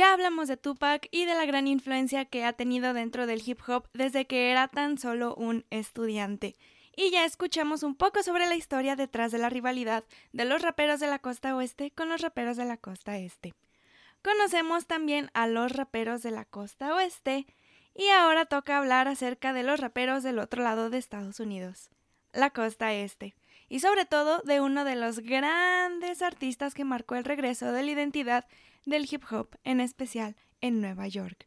Ya hablamos de Tupac y de la gran influencia que ha tenido dentro del hip hop desde que era tan solo un estudiante. Y ya escuchamos un poco sobre la historia detrás de la rivalidad de los raperos de la costa oeste con los raperos de la costa este. Conocemos también a los raperos de la costa oeste y ahora toca hablar acerca de los raperos del otro lado de Estados Unidos, la costa este, y sobre todo de uno de los grandes artistas que marcó el regreso de la identidad del hip hop, en especial en Nueva York.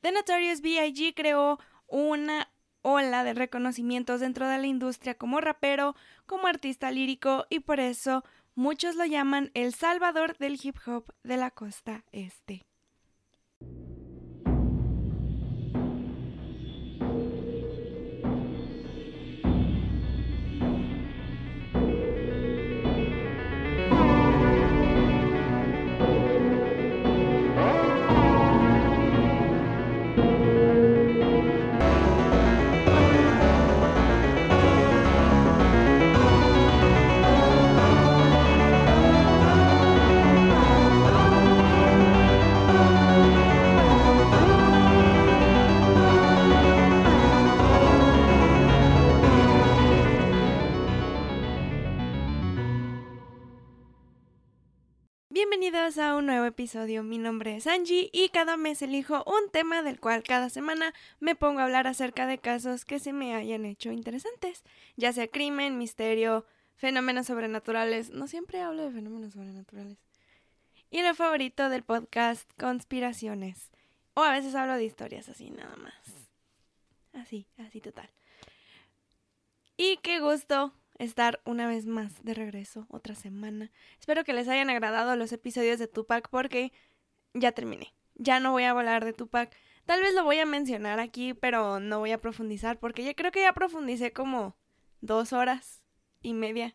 The Notorious B.I.G. creó una ola de reconocimientos dentro de la industria como rapero, como artista lírico y por eso muchos lo llaman el salvador del hip hop de la costa este. A un nuevo episodio. Mi nombre es Angie y cada mes elijo un tema del cual cada semana me pongo a hablar acerca de casos que se me hayan hecho interesantes, ya sea crimen, misterio, fenómenos sobrenaturales. No siempre hablo de fenómenos sobrenaturales. Y lo favorito del podcast, conspiraciones. O a veces hablo de historias así nada más. Así, así total. Y qué gusto estar una vez más de regreso, otra semana. Espero que les hayan agradado los episodios de Tupac porque ya terminé. Ya no voy a hablar de Tupac. Tal vez lo voy a mencionar aquí, pero no voy a profundizar porque ya creo que ya profundicé como dos horas y media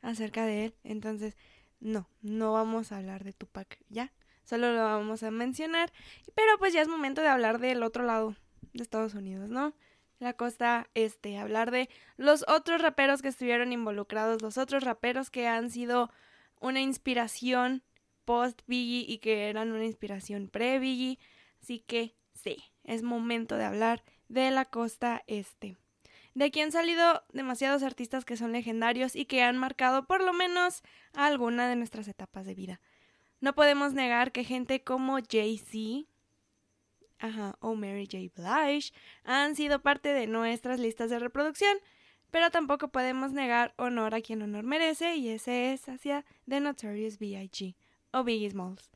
acerca de él. Entonces, no, no vamos a hablar de Tupac ya. Solo lo vamos a mencionar. Pero pues ya es momento de hablar del otro lado de Estados Unidos, ¿no? La costa este, hablar de los otros raperos que estuvieron involucrados, los otros raperos que han sido una inspiración post Biggie y que eran una inspiración pre Biggie. Así que sí, es momento de hablar de la costa este. De aquí han salido demasiados artistas que son legendarios y que han marcado por lo menos alguna de nuestras etapas de vida. No podemos negar que gente como Jay-Z, ajá, o Mary J. Blige han sido parte de nuestras listas de reproducción, pero tampoco podemos negar honor a quien honor merece y ese es hacia The Notorious B.I.G. o Biggie Smalls.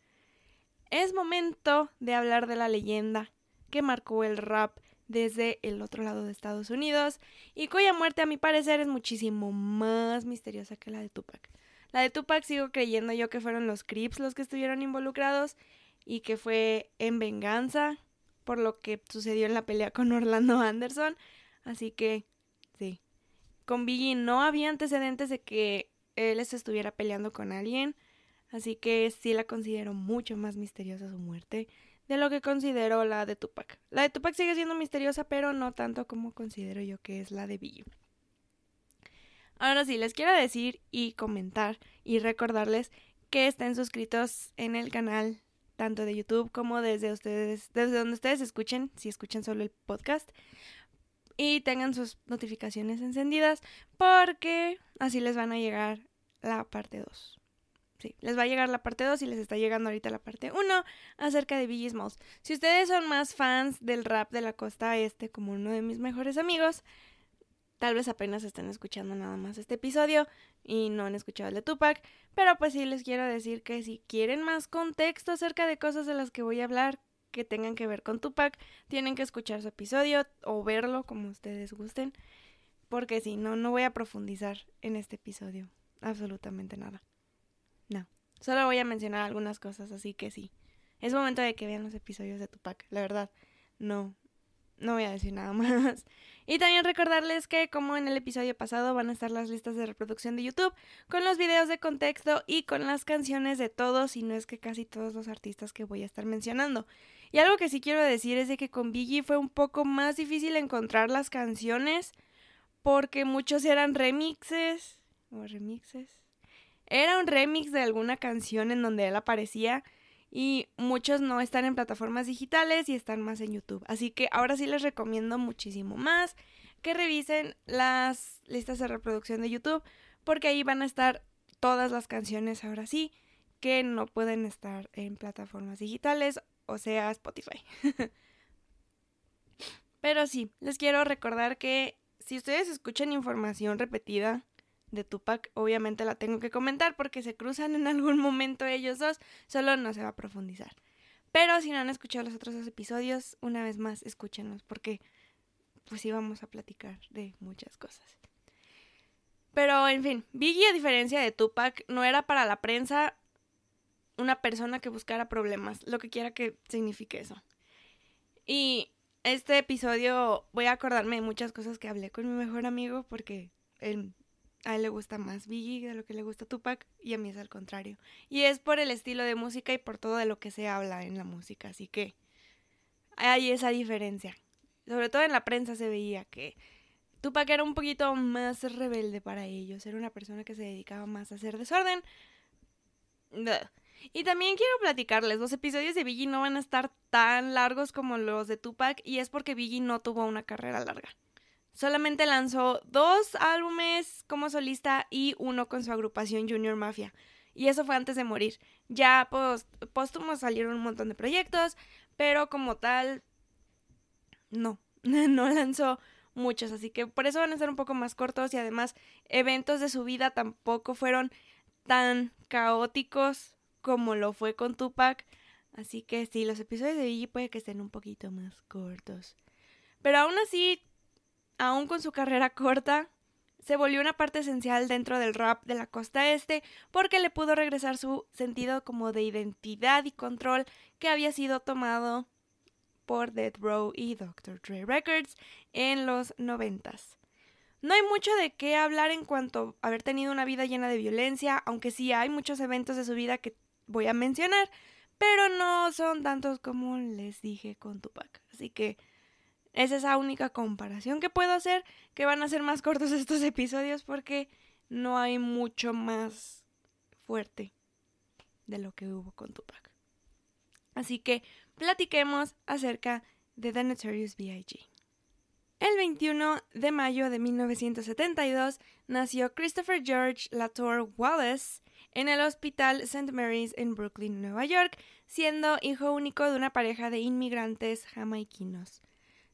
Es momento de hablar de la leyenda que marcó el rap desde el otro lado de Estados Unidos y cuya muerte a mi parecer es muchísimo más misteriosa que la de Tupac. La de Tupac sigo creyendo yo que fueron los Crips los que estuvieron involucrados y que fue en venganza por lo que sucedió en la pelea con Orlando Anderson. Así que, sí. Con Biggie no había antecedentes de que él se estuviera peleando con alguien. Así que sí la considero mucho más misteriosa su muerte de lo que considero la de Tupac. La de Tupac sigue siendo misteriosa, pero no tanto como considero yo que es la de Biggie. Ahora sí, les quiero decir y comentar y recordarles que estén suscritos en el canal tanto de YouTube como desde ustedes, desde donde ustedes escuchen, si escuchan solo el podcast, y tengan sus notificaciones encendidas, porque así les van a llegar la parte 2. Sí, les va a llegar la parte 2 y les está llegando ahorita la parte 1 acerca de Biggie. Si ustedes son más fans del rap de la costa este, como uno de mis mejores amigos, Tal vez apenas estén escuchando nada más este episodio y no han escuchado el de Tupac, pero pues sí les quiero decir que si quieren más contexto acerca de cosas de las que voy a hablar que tengan que ver con Tupac, tienen que escuchar su episodio o verlo como ustedes gusten, porque si no, no voy a profundizar en este episodio absolutamente nada. No, solo voy a mencionar algunas cosas, así que sí. Es momento de que vean los episodios de Tupac, la verdad. No, no voy a decir nada más. Y también recordarles que como en el episodio pasado van a estar las listas de reproducción de YouTube con los videos de contexto y con las canciones de todos, y no es que casi todos los artistas que voy a estar mencionando. Y algo que sí quiero decir es de que con Biggie fue un poco más difícil encontrar las canciones porque muchos eran remixes o remixes. Era un remix de alguna canción en donde él aparecía y muchos no están en plataformas digitales y están más en YouTube. Así que ahora sí les recomiendo muchísimo más que revisen las listas de reproducción de YouTube porque ahí van a estar todas las canciones ahora sí que no pueden estar en plataformas digitales, o sea, Spotify. Pero sí, les quiero recordar que si ustedes escuchan información repetida de Tupac, obviamente la tengo que comentar porque se cruzan en algún momento ellos dos, solo no se va a profundizar. Pero si no han escuchado los otros dos episodios, una vez más, escúchenlos porque pues íbamos a platicar de muchas cosas. Pero en fin, Biggie a diferencia de Tupac no era para la prensa una persona que buscara problemas, lo que quiera que signifique eso. Y este episodio voy a acordarme de muchas cosas que hablé con mi mejor amigo porque él, a él le gusta más Biggie de lo que le gusta Tupac y a mí es al contrario. Y es por el estilo de música y por todo de lo que se habla en la música, así que hay esa diferencia. Sobre todo en la prensa se veía que Tupac era un poquito más rebelde para ellos, era una persona que se dedicaba más a hacer desorden. Y también quiero platicarles, los episodios de Biggie no van a estar tan largos como los de Tupac y es porque Biggie no tuvo una carrera larga. Solamente lanzó dos álbumes como solista y uno con su agrupación Junior Mafia. Y eso fue antes de morir. Ya post póstumos salieron un montón de proyectos, pero como tal, no, no lanzó muchos. Así que por eso van a ser un poco más cortos y además eventos de su vida tampoco fueron tan caóticos como lo fue con Tupac. Así que sí, los episodios de Biggie puede que estén un poquito más cortos. Pero aún así, aún con su carrera corta, se volvió una parte esencial dentro del rap de la costa este porque le pudo regresar su sentido como de identidad y control que había sido tomado por Death Row y Dr. Dre Records en los noventas. No hay mucho de qué hablar en cuanto a haber tenido una vida llena de violencia, aunque sí hay muchos eventos de su vida que voy a mencionar, pero no son tantos como les dije con Tupac. Así que es la única comparación que puedo hacer, que van a ser más cortos estos episodios porque no hay mucho más fuerte de lo que hubo con Tupac. Así que platiquemos acerca de The Notorious B.I.G. El 21 de mayo de 1972 nació Christopher George Latour Wallace en el Hospital St. Mary's en Brooklyn, Nueva York, siendo hijo único de una pareja de inmigrantes jamaiquinos.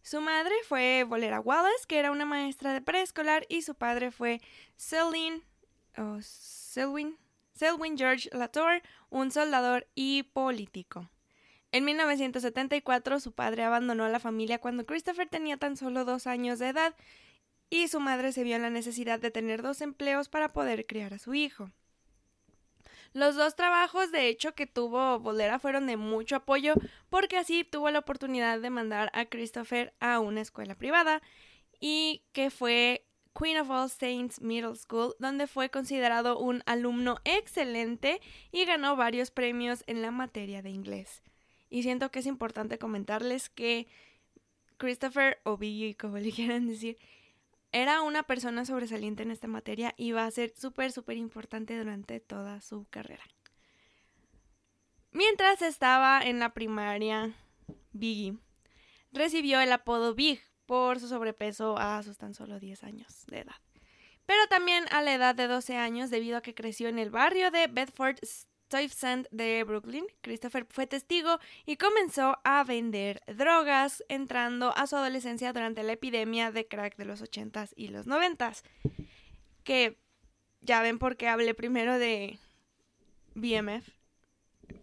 Su madre fue Bolera Wallace, que era una maestra de preescolar, y su padre fue Selwyn, Selwyn, Selwyn George Latour, un soldador y político. En 1974 su padre abandonó la familia cuando Christopher tenía tan solo dos años de edad y su madre se vio en la necesidad de tener dos empleos para poder criar a su hijo. Los dos trabajos, de hecho, que tuvo Bolera fueron de mucho apoyo porque así tuvo la oportunidad de mandar a Christopher a una escuela privada y que fue Queen of All Saints Middle School, donde fue considerado un alumno excelente y ganó varios premios en la materia de inglés. Y siento que es importante comentarles que Christopher o Biggie, como le quieran decir, era una persona sobresaliente en esta materia y va a ser súper, súper importante durante toda su carrera. Mientras estaba en la primaria, Biggie recibió el apodo Big por su sobrepeso a sus tan solo 10 años de edad. Pero también a la edad de 12 años debido a que creció en el barrio de Bedford Stuyvesant de Brooklyn, Christopher fue testigo y comenzó a vender drogas, entrando a su adolescencia durante la epidemia de crack de los 80s y los 90s. Que ya ven por qué hablé primero de BMF,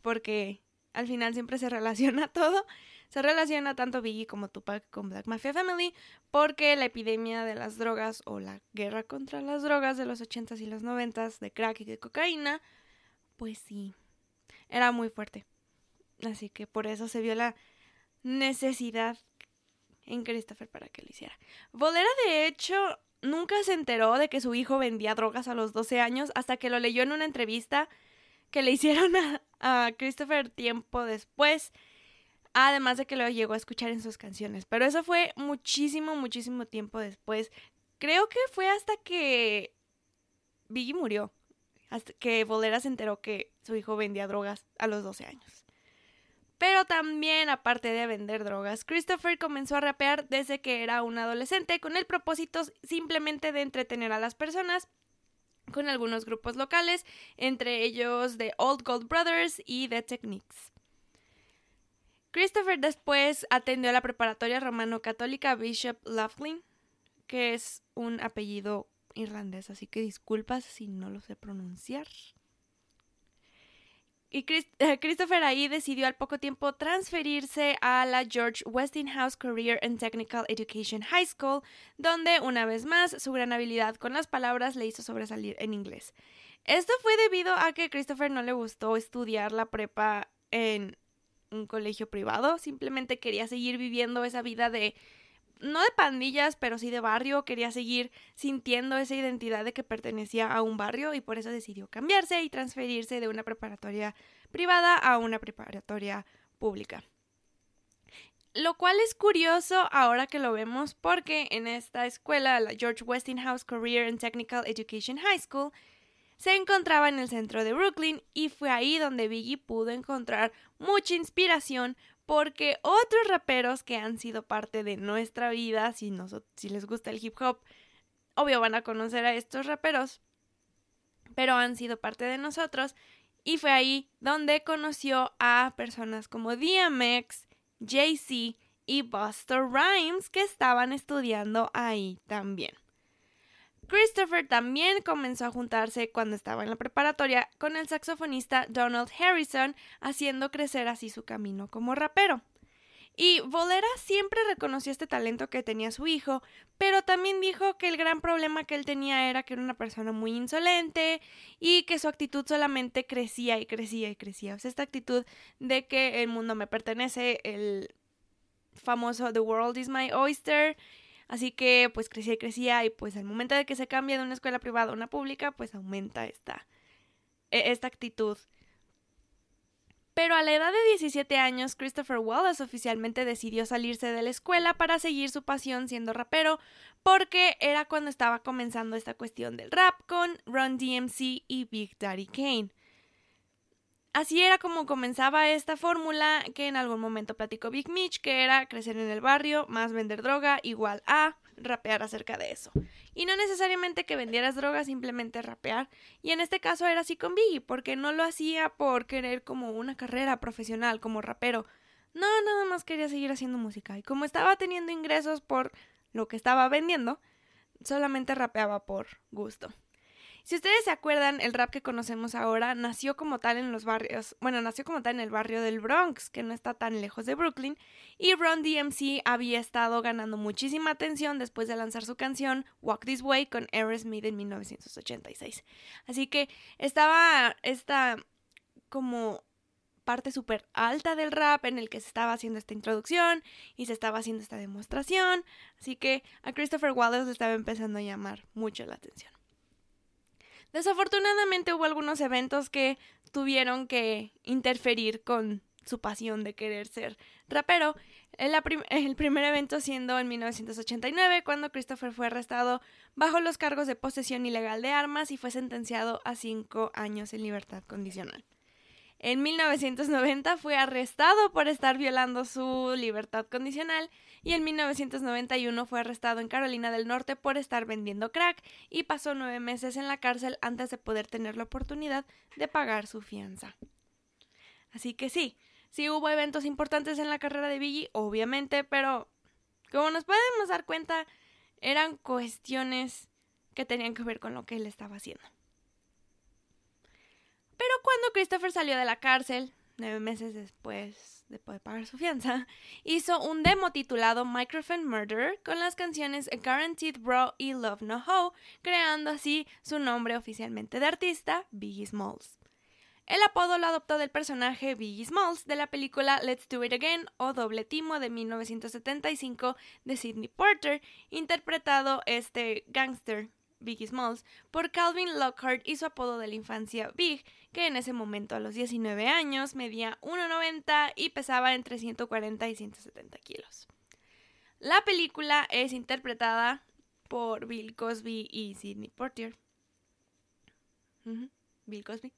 porque al final siempre se relaciona todo. Se relaciona tanto Biggie como Tupac con Black Mafia Family porque la epidemia de las drogas o la guerra contra las drogas de los 80s y los 90s de crack y de cocaína pues sí, era muy fuerte. Así que por eso se vio la necesidad en Christopher para que lo hiciera. Bolera, de hecho, nunca se enteró de que su hijo vendía drogas a los 12 años hasta que lo leyó en una entrevista que le hicieron a, a Christopher tiempo después. Además de que lo llegó a escuchar en sus canciones. Pero eso fue muchísimo, muchísimo tiempo después. Creo que fue hasta que Biggie murió hasta que Bolera se enteró que su hijo vendía drogas a los 12 años. Pero también, aparte de vender drogas, Christopher comenzó a rapear desde que era un adolescente con el propósito simplemente de entretener a las personas con algunos grupos locales, entre ellos The Old Gold Brothers y The Techniques. Christopher después atendió a la preparatoria romano-católica Bishop Laughlin, que es un apellido irlandés, así que disculpas si no lo sé pronunciar. Y Christopher ahí decidió al poco tiempo transferirse a la George Westinghouse Career and Technical Education High School, donde una vez más su gran habilidad con las palabras le hizo sobresalir en inglés. Esto fue debido a que Christopher no le gustó estudiar la prepa en un colegio privado, simplemente quería seguir viviendo esa vida de no de pandillas, pero sí de barrio, quería seguir sintiendo esa identidad de que pertenecía a un barrio y por eso decidió cambiarse y transferirse de una preparatoria privada a una preparatoria pública. Lo cual es curioso ahora que lo vemos porque en esta escuela, la George Westinghouse Career and Technical Education High School, se encontraba en el centro de Brooklyn y fue ahí donde Biggie pudo encontrar mucha inspiración porque otros raperos que han sido parte de nuestra vida, si, si les gusta el hip hop, obvio van a conocer a estos raperos, pero han sido parte de nosotros y fue ahí donde conoció a personas como DMX, Jay-Z y Buster Rhymes que estaban estudiando ahí también. Christopher también comenzó a juntarse cuando estaba en la preparatoria con el saxofonista Donald Harrison, haciendo crecer así su camino como rapero. Y Volera siempre reconoció este talento que tenía su hijo, pero también dijo que el gran problema que él tenía era que era una persona muy insolente y que su actitud solamente crecía y crecía y crecía. O sea, esta actitud de que el mundo me pertenece, el famoso The World is My Oyster, Así que pues crecía y crecía y pues al momento de que se cambia de una escuela privada a una pública, pues aumenta esta, e, esta actitud. Pero a la edad de 17 años, Christopher Wallace oficialmente decidió salirse de la escuela para seguir su pasión siendo rapero, porque era cuando estaba comenzando esta cuestión del rap con Run DMC y Big Daddy Kane. Así era como comenzaba esta fórmula que en algún momento platicó Big Mitch, que era crecer en el barrio, más vender droga, igual a rapear acerca de eso. Y no necesariamente que vendieras droga, simplemente rapear. Y en este caso era así con Biggie, porque no lo hacía por querer como una carrera profesional como rapero. No, nada más quería seguir haciendo música. Y como estaba teniendo ingresos por lo que estaba vendiendo, solamente rapeaba por gusto. Si ustedes se acuerdan, el rap que conocemos ahora nació como tal en los barrios, bueno, nació como tal en el barrio del Bronx, que no está tan lejos de Brooklyn, y Ron DMC había estado ganando muchísima atención después de lanzar su canción Walk This Way con Aerosmith en 1986. Así que estaba esta como parte súper alta del rap en el que se estaba haciendo esta introducción y se estaba haciendo esta demostración, así que a Christopher Wallace le estaba empezando a llamar mucho la atención. Desafortunadamente hubo algunos eventos que tuvieron que interferir con su pasión de querer ser rapero. El, primer evento siendo en 1989, cuando Christopher fue arrestado bajo los cargos de posesión ilegal de armas y fue sentenciado a cinco años en libertad condicional. En 1990 fue arrestado por estar violando su libertad condicional y en 1991 fue arrestado en Carolina del Norte por estar vendiendo crack y pasó nueve meses en la cárcel antes de poder tener la oportunidad de pagar su fianza. Así que sí, sí hubo eventos importantes en la carrera de Biggie, obviamente, pero como nos podemos dar cuenta, eran cuestiones que tenían que ver con lo que él estaba haciendo. Pero cuando Christopher salió de la cárcel, nueve meses después de pagar su fianza, hizo un demo titulado Microphone Murder con las canciones Guaranteed Bro y Love No Ho, creando así su nombre oficialmente de artista, Biggie Smalls. El apodo lo adoptó del personaje Biggie Smalls de la película Let's Do It Again o Doble Timo de 1975 de Sidney Porter, interpretado este gangster Biggie Smalls, por Calvin Lockhart y su apodo de la infancia Big, que en ese momento a los 19 años medía 1,90 y pesaba entre 140 y 170 kilos. La película es interpretada por Bill Cosby y Sidney Portier. Bill Cosby.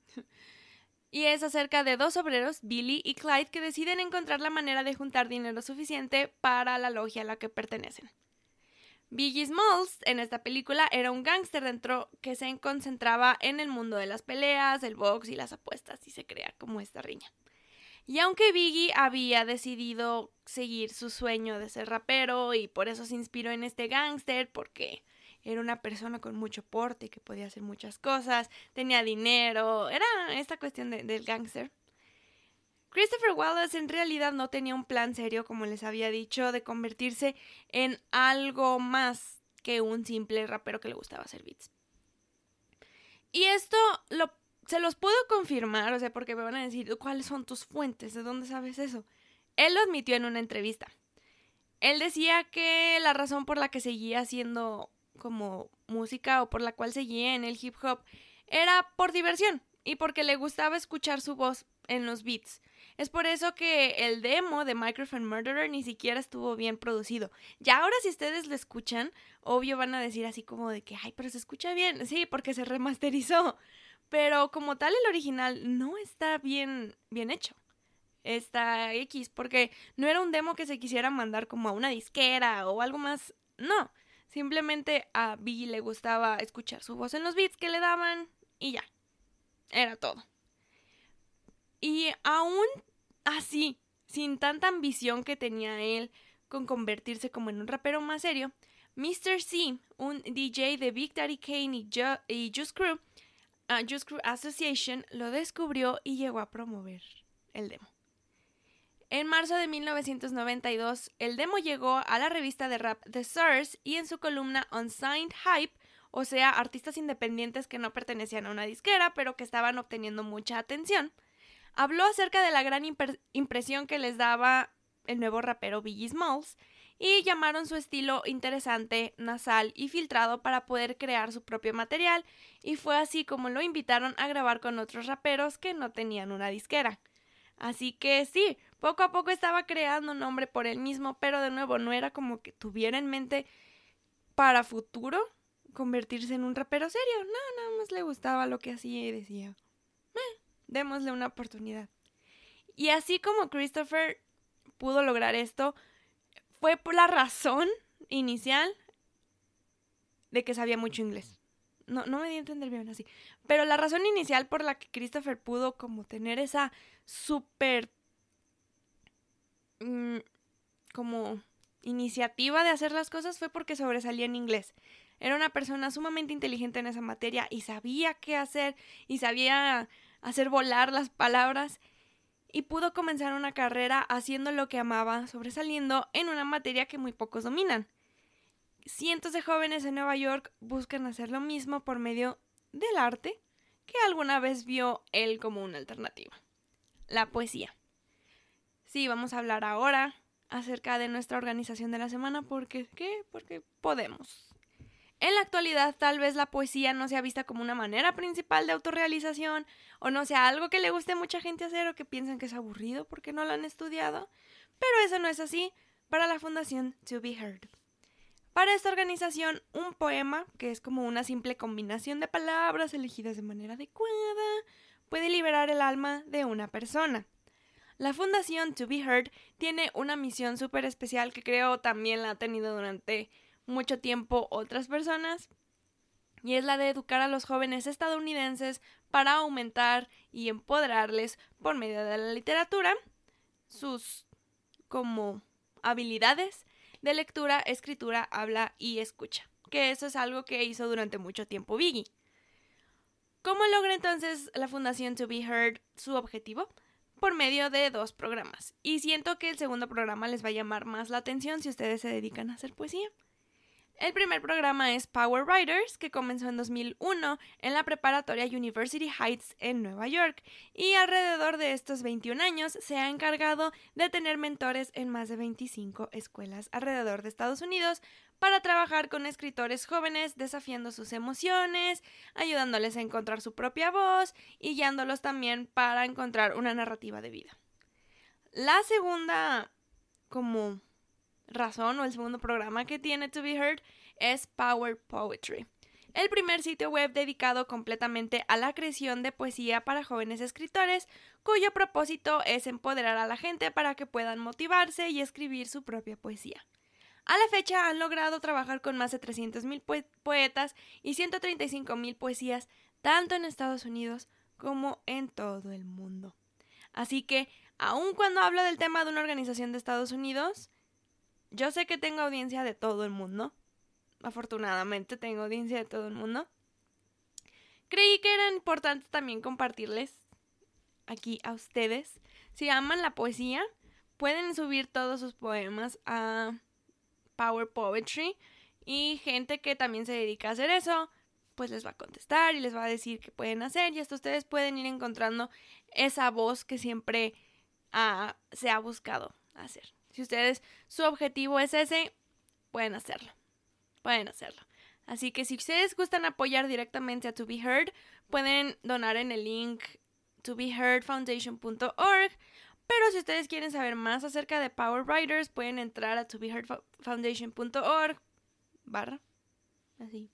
Y es acerca de dos obreros, Billy y Clyde, que deciden encontrar la manera de juntar dinero suficiente para la logia a la que pertenecen. Biggie Smalls en esta película era un gángster dentro que se concentraba en el mundo de las peleas, el box y las apuestas y se crea como esta riña. Y aunque Biggie había decidido seguir su sueño de ser rapero y por eso se inspiró en este gángster porque era una persona con mucho porte que podía hacer muchas cosas, tenía dinero, era esta cuestión del gángster. Christopher Wallace en realidad no tenía un plan serio, como les había dicho, de convertirse en algo más que un simple rapero que le gustaba hacer beats. Y esto lo, se los puedo confirmar, o sea, porque me van a decir, ¿cuáles son tus fuentes? ¿De dónde sabes eso? Él lo admitió en una entrevista. Él decía que la razón por la que seguía haciendo como música o por la cual seguía en el hip hop era por diversión y porque le gustaba escuchar su voz en los beats. Es por eso que el demo de Microphone Murderer ni siquiera estuvo bien producido. Ya ahora si ustedes lo escuchan, obvio van a decir así como de que, ay, pero se escucha bien. Sí, porque se remasterizó. Pero como tal el original no está bien, bien hecho. Está X, porque no era un demo que se quisiera mandar como a una disquera o algo más. No, simplemente a Biggie le gustaba escuchar su voz en los beats que le daban y ya. Era todo. Y aún así, sin tanta ambición que tenía él con convertirse como en un rapero más serio, Mr. C, un DJ de Big Daddy Kane y, Just Crew, uh, Just Crew Association, lo descubrió y llegó a promover el demo. En marzo de 1992, el demo llegó a la revista de rap The Source y en su columna Unsigned Hype, o sea, artistas independientes que no pertenecían a una disquera, pero que estaban obteniendo mucha atención, habló acerca de la gran impresión que les daba el nuevo rapero Biggie Smalls y llamaron su estilo interesante, nasal y filtrado para poder crear su propio material y fue así como lo invitaron a grabar con otros raperos que no tenían una disquera. Así que sí, poco a poco estaba creando un nombre por él mismo, pero de nuevo no era como que tuviera en mente para futuro convertirse en un rapero serio. No, nada más le gustaba lo que hacía y decía, démosle una oportunidad. Y así como Christopher pudo lograr esto, fue por la razón inicial de que sabía mucho inglés. No, no me di a entender bien así. Pero la razón inicial por la que Christopher pudo como tener esa súper mm, como iniciativa de hacer las cosas fue porque sobresalía en inglés. Era una persona sumamente inteligente en esa materia y sabía qué hacer y sabía hacer volar las palabras y pudo comenzar una carrera haciendo lo que amaba, sobresaliendo en una materia que muy pocos dominan. Cientos de jóvenes en Nueva York buscan hacer lo mismo por medio del arte que alguna vez vio él como una alternativa. La poesía. Sí, vamos a hablar ahora acerca de nuestra organización de la semana porque ¿qué? Porque podemos. En la actualidad tal vez la poesía no sea vista como una manera principal de autorrealización o no sea algo que le guste a mucha gente hacer o que piensen que es aburrido porque no lo han estudiado, pero eso no es así para la Fundación To Be Heard. Para esta organización, un poema, que es como una simple combinación de palabras elegidas de manera adecuada, puede liberar el alma de una persona. La Fundación To Be Heard tiene una misión súper especial que creo también la ha tenido durante mucho tiempo otras personas, y es la de educar a los jóvenes estadounidenses para aumentar y empoderarles por medio de la literatura sus como habilidades de lectura, escritura, habla y escucha, que eso es algo que hizo durante mucho tiempo Biggie. ¿Cómo logra entonces la Fundación To Be Heard su objetivo? Por medio de dos programas. Y siento que el segundo programa les va a llamar más la atención si ustedes se dedican a hacer poesía. El primer programa es Power Writers, que comenzó en 2001 en la preparatoria University Heights en Nueva York, y alrededor de estos 21 años se ha encargado de tener mentores en más de 25 escuelas alrededor de Estados Unidos para trabajar con escritores jóvenes, desafiando sus emociones, ayudándoles a encontrar su propia voz y guiándolos también para encontrar una narrativa de vida. La segunda como razón o el segundo programa que tiene To Be Heard es Power Poetry, el primer sitio web dedicado completamente a la creación de poesía para jóvenes escritores, cuyo propósito es empoderar a la gente para que puedan motivarse y escribir su propia poesía. A la fecha han logrado trabajar con más de 300.000 poetas y 135.000 poesías, tanto en Estados Unidos como en todo el mundo. Así que, aun cuando hablo del tema de una organización de Estados Unidos, yo sé que tengo audiencia de todo el mundo. Afortunadamente tengo audiencia de todo el mundo. Creí que era importante también compartirles aquí a ustedes. Si aman la poesía, pueden subir todos sus poemas a Power Poetry y gente que también se dedica a hacer eso, pues les va a contestar y les va a decir qué pueden hacer y hasta ustedes pueden ir encontrando esa voz que siempre ah, se ha buscado hacer. Si ustedes, su objetivo es ese, pueden hacerlo. Pueden hacerlo. Así que si ustedes gustan apoyar directamente a To Be Heard, pueden donar en el link tobeheardfoundation.org pero si ustedes quieren saber más acerca de Power Writers, pueden entrar a tobeheardfoundation.org barra, así,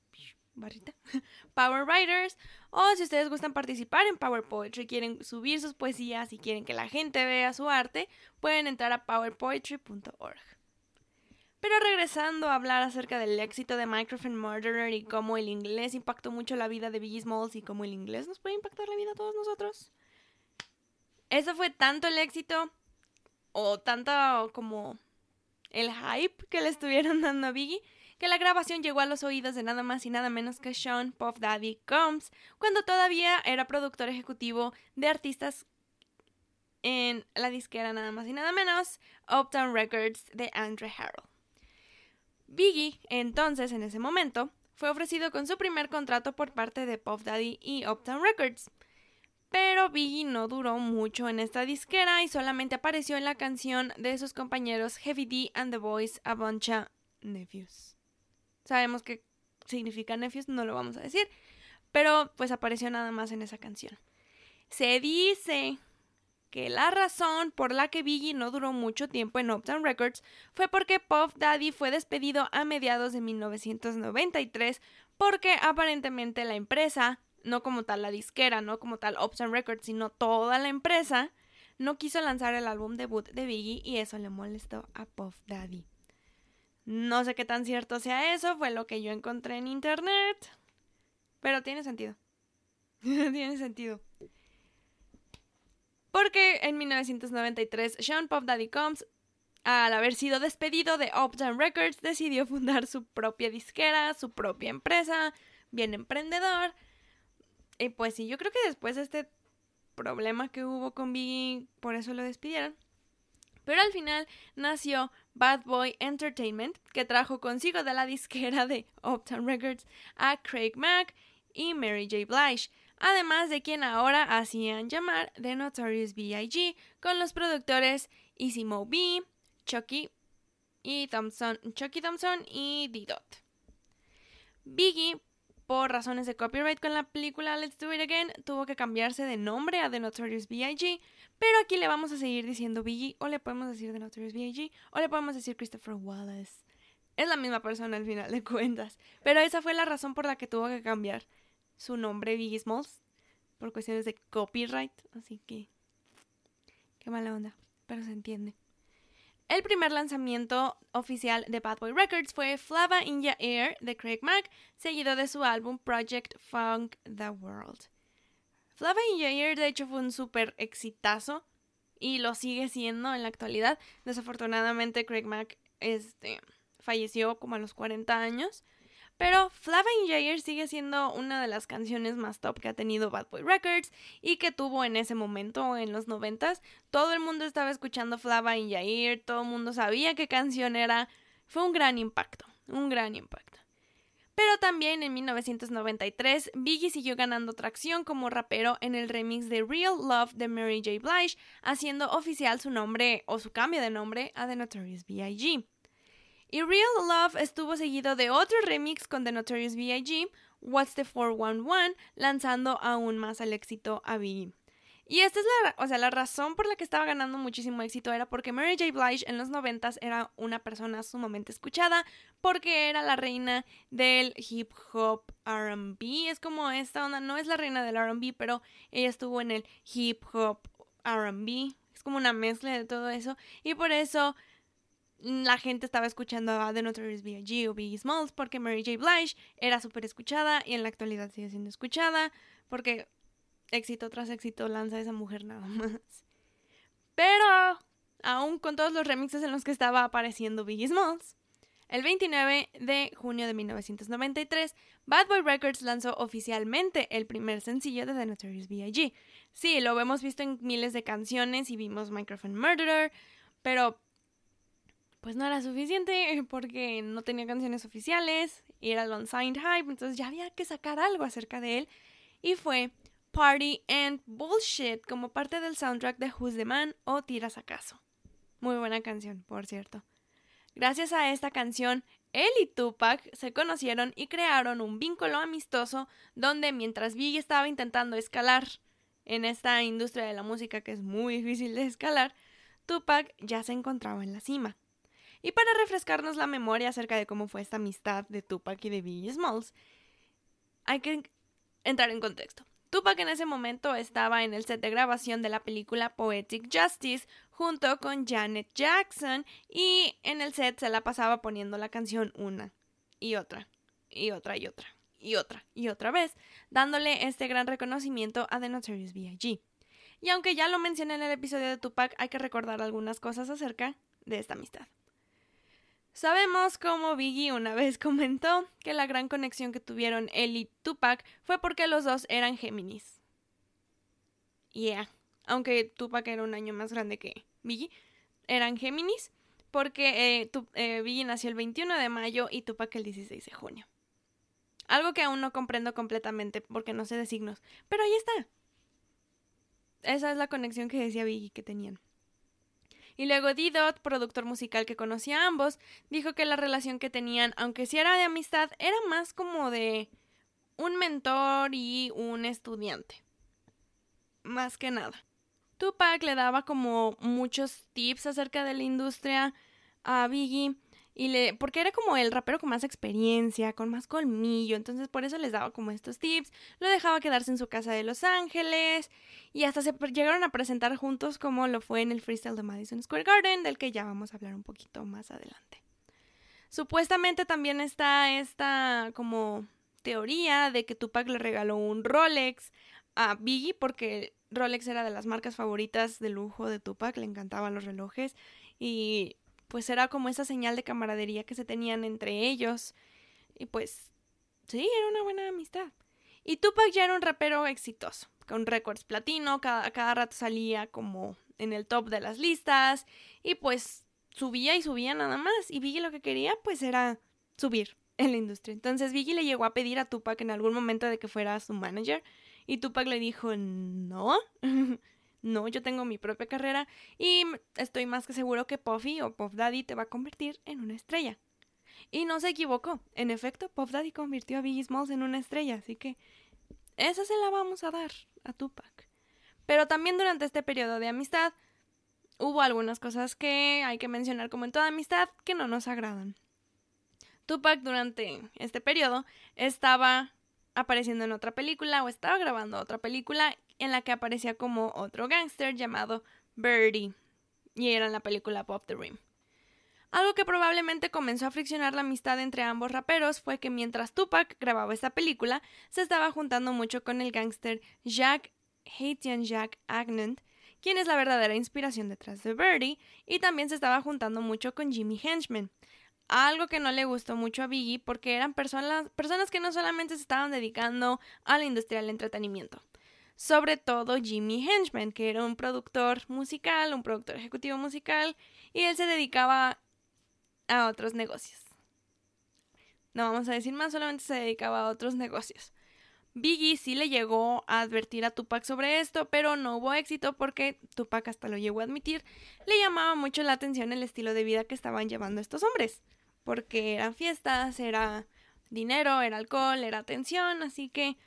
barrita, Power Writers. O si ustedes gustan participar en Power Poetry, quieren subir sus poesías y quieren que la gente vea su arte, pueden entrar a powerpoetry.org. Pero regresando a hablar acerca del éxito de Microphone Murderer y cómo el inglés impactó mucho la vida de Biggie Smalls y cómo el inglés nos puede impactar la vida a todos nosotros. Eso fue tanto el éxito o tanto como el hype que le estuvieron dando a Biggie que la grabación llegó a los oídos de nada más y nada menos que Sean Puff Daddy Combs cuando todavía era productor ejecutivo de artistas en la disquera nada más y nada menos Uptown Records de Andre Harrell. Biggie, entonces en ese momento, fue ofrecido con su primer contrato por parte de Puff Daddy y Uptown Records. Pero Biggie no duró mucho en esta disquera y solamente apareció en la canción de sus compañeros Heavy D and the Boys a Buncha Nephews. Sabemos qué significa Nephews, no lo vamos a decir, pero pues apareció nada más en esa canción. Se dice que la razón por la que Biggie no duró mucho tiempo en Uptown Records fue porque Puff Daddy fue despedido a mediados de 1993 porque aparentemente la empresa no como tal la disquera, no como tal Uptown Records, sino toda la empresa, no quiso lanzar el álbum debut de Biggie y eso le molestó a Puff Daddy. No sé qué tan cierto sea eso, fue lo que yo encontré en internet, pero tiene sentido. tiene sentido. Porque en 1993 Sean Puff Daddy Combs, al haber sido despedido de Uptown Records, decidió fundar su propia disquera, su propia empresa, bien emprendedor, y pues sí, yo creo que después de este problema que hubo con Biggie, por eso lo despidieron. Pero al final nació Bad Boy Entertainment, que trajo consigo de la disquera de Uptown Records a Craig Mack y Mary J. Blige, además de quien ahora hacían llamar The Notorious B.I.G., con los productores Easy Mo B, Chucky y Thompson, Chucky Thompson y D-Dot. Biggie por razones de copyright con la película Let's Do It Again, tuvo que cambiarse de nombre a The Notorious B.I.G., pero aquí le vamos a seguir diciendo Biggie, o le podemos decir The Notorious B.I.G., o le podemos decir Christopher Wallace. Es la misma persona al final de cuentas, pero esa fue la razón por la que tuvo que cambiar su nombre Biggie Smalls, por cuestiones de copyright, así que... Qué mala onda, pero se entiende. El primer lanzamiento oficial de Bad Boy Records fue Flava in Air de Craig Mack, seguido de su álbum Project Funk the World. In Your Ear de hecho fue un súper exitazo y lo sigue siendo en la actualidad. Desafortunadamente Craig Mack este, falleció como a los 40 años, pero Flava Jair sigue siendo una de las canciones más top que ha tenido Bad Boy Records y que tuvo en ese momento, en los noventas. Todo el mundo estaba escuchando Flava in Jair, todo el mundo sabía qué canción era. Fue un gran impacto, un gran impacto. Pero también en 1993, Biggie siguió ganando tracción como rapero en el remix de Real Love de Mary J. Blige, haciendo oficial su nombre o su cambio de nombre a The Notorious B.I.G. Y Real Love estuvo seguido de otro remix con The Notorious B.I.G., What's the 411, lanzando aún más al éxito a Biggie. Y esta es la, o sea, la razón por la que estaba ganando muchísimo éxito era porque Mary J. Blige en los noventas era una persona sumamente escuchada porque era la reina del hip hop R&B. Es como esta onda, no es la reina del R&B, pero ella estuvo en el hip hop R&B. Es como una mezcla de todo eso y por eso la gente estaba escuchando a The Notorious B.I.G. o Biggie Smalls porque Mary J. Blige era súper escuchada y en la actualidad sigue siendo escuchada porque éxito tras éxito lanza esa mujer nada más. Pero, aún con todos los remixes en los que estaba apareciendo Biggie Smalls, el 29 de junio de 1993, Bad Boy Records lanzó oficialmente el primer sencillo de The Notorious B.I.G. Sí, lo hemos visto en miles de canciones y vimos Microphone Murderer, pero pues no era suficiente porque no tenía canciones oficiales y era el unsigned hype, entonces ya había que sacar algo acerca de él y fue Party and Bullshit como parte del soundtrack de Who's the Man o Tiras acaso. Muy buena canción, por cierto. Gracias a esta canción, él y Tupac se conocieron y crearon un vínculo amistoso donde mientras Biggie estaba intentando escalar en esta industria de la música que es muy difícil de escalar, Tupac ya se encontraba en la cima. Y para refrescarnos la memoria acerca de cómo fue esta amistad de Tupac y de Biggie Smalls, hay que entrar en contexto. Tupac en ese momento estaba en el set de grabación de la película Poetic Justice junto con Janet Jackson y en el set se la pasaba poniendo la canción una y otra y otra y otra y otra y otra vez, dándole este gran reconocimiento a The Notorious B.I.G. Y aunque ya lo mencioné en el episodio de Tupac, hay que recordar algunas cosas acerca de esta amistad. Sabemos como Biggie una vez comentó que la gran conexión que tuvieron él y Tupac fue porque los dos eran Géminis. Yeah, aunque Tupac era un año más grande que Biggie, eran Géminis porque eh, eh, Biggie nació el 21 de mayo y Tupac el 16 de junio. Algo que aún no comprendo completamente porque no sé de signos, pero ahí está. Esa es la conexión que decía Biggie que tenían. Y luego Didot, productor musical que conocía a ambos, dijo que la relación que tenían, aunque sí era de amistad, era más como de un mentor y un estudiante. Más que nada. Tupac le daba como muchos tips acerca de la industria a Biggie y le, porque era como el rapero con más experiencia, con más colmillo, entonces por eso les daba como estos tips, lo dejaba quedarse en su casa de Los Ángeles y hasta se llegaron a presentar juntos como lo fue en el freestyle de Madison Square Garden, del que ya vamos a hablar un poquito más adelante. Supuestamente también está esta como teoría de que Tupac le regaló un Rolex a Biggie porque Rolex era de las marcas favoritas de lujo de Tupac, le encantaban los relojes y pues era como esa señal de camaradería que se tenían entre ellos. Y pues sí, era una buena amistad. Y Tupac ya era un rapero exitoso, con récords platino, cada, cada rato salía como en el top de las listas y pues subía y subía nada más. Y Biggie lo que quería pues era subir en la industria. Entonces Biggie le llegó a pedir a Tupac en algún momento de que fuera su manager y Tupac le dijo no. No, yo tengo mi propia carrera y estoy más que seguro que Puffy o Puff Daddy te va a convertir en una estrella. Y no se equivocó. En efecto, Puff Daddy convirtió a Biggie Smalls en una estrella, así que esa se la vamos a dar a Tupac. Pero también durante este periodo de amistad hubo algunas cosas que hay que mencionar como en toda amistad que no nos agradan. Tupac durante este periodo estaba apareciendo en otra película o estaba grabando otra película en la que aparecía como otro gángster llamado Birdie, y era en la película Pop the Rim. Algo que probablemente comenzó a friccionar la amistad entre ambos raperos fue que mientras Tupac grababa esta película, se estaba juntando mucho con el gángster Jack Haitian Jack Agnant, quien es la verdadera inspiración detrás de Birdie, y también se estaba juntando mucho con Jimmy Henchman, algo que no le gustó mucho a Biggie porque eran personas, personas que no solamente se estaban dedicando a la industria del entretenimiento, sobre todo Jimmy Henchman, que era un productor musical, un productor ejecutivo musical, y él se dedicaba a otros negocios. No vamos a decir más, solamente se dedicaba a otros negocios. Biggie sí le llegó a advertir a Tupac sobre esto, pero no hubo éxito porque Tupac hasta lo llegó a admitir, le llamaba mucho la atención el estilo de vida que estaban llevando estos hombres, porque eran fiestas, era dinero, era alcohol, era atención, así que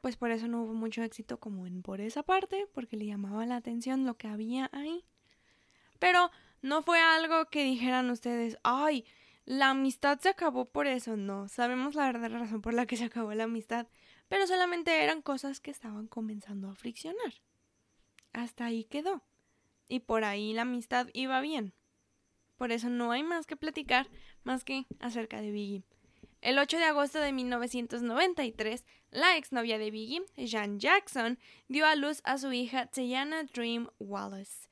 pues por eso no hubo mucho éxito como en por esa parte, porque le llamaba la atención lo que había ahí. Pero no fue algo que dijeran ustedes, ay, la amistad se acabó por eso. No, sabemos la verdadera razón por la que se acabó la amistad, pero solamente eran cosas que estaban comenzando a friccionar. Hasta ahí quedó. Y por ahí la amistad iba bien. Por eso no hay más que platicar más que acerca de Biggie. El 8 de agosto de 1993, la exnovia de Biggie, Jan Jackson, dio a luz a su hija Teyana Dream Wallace.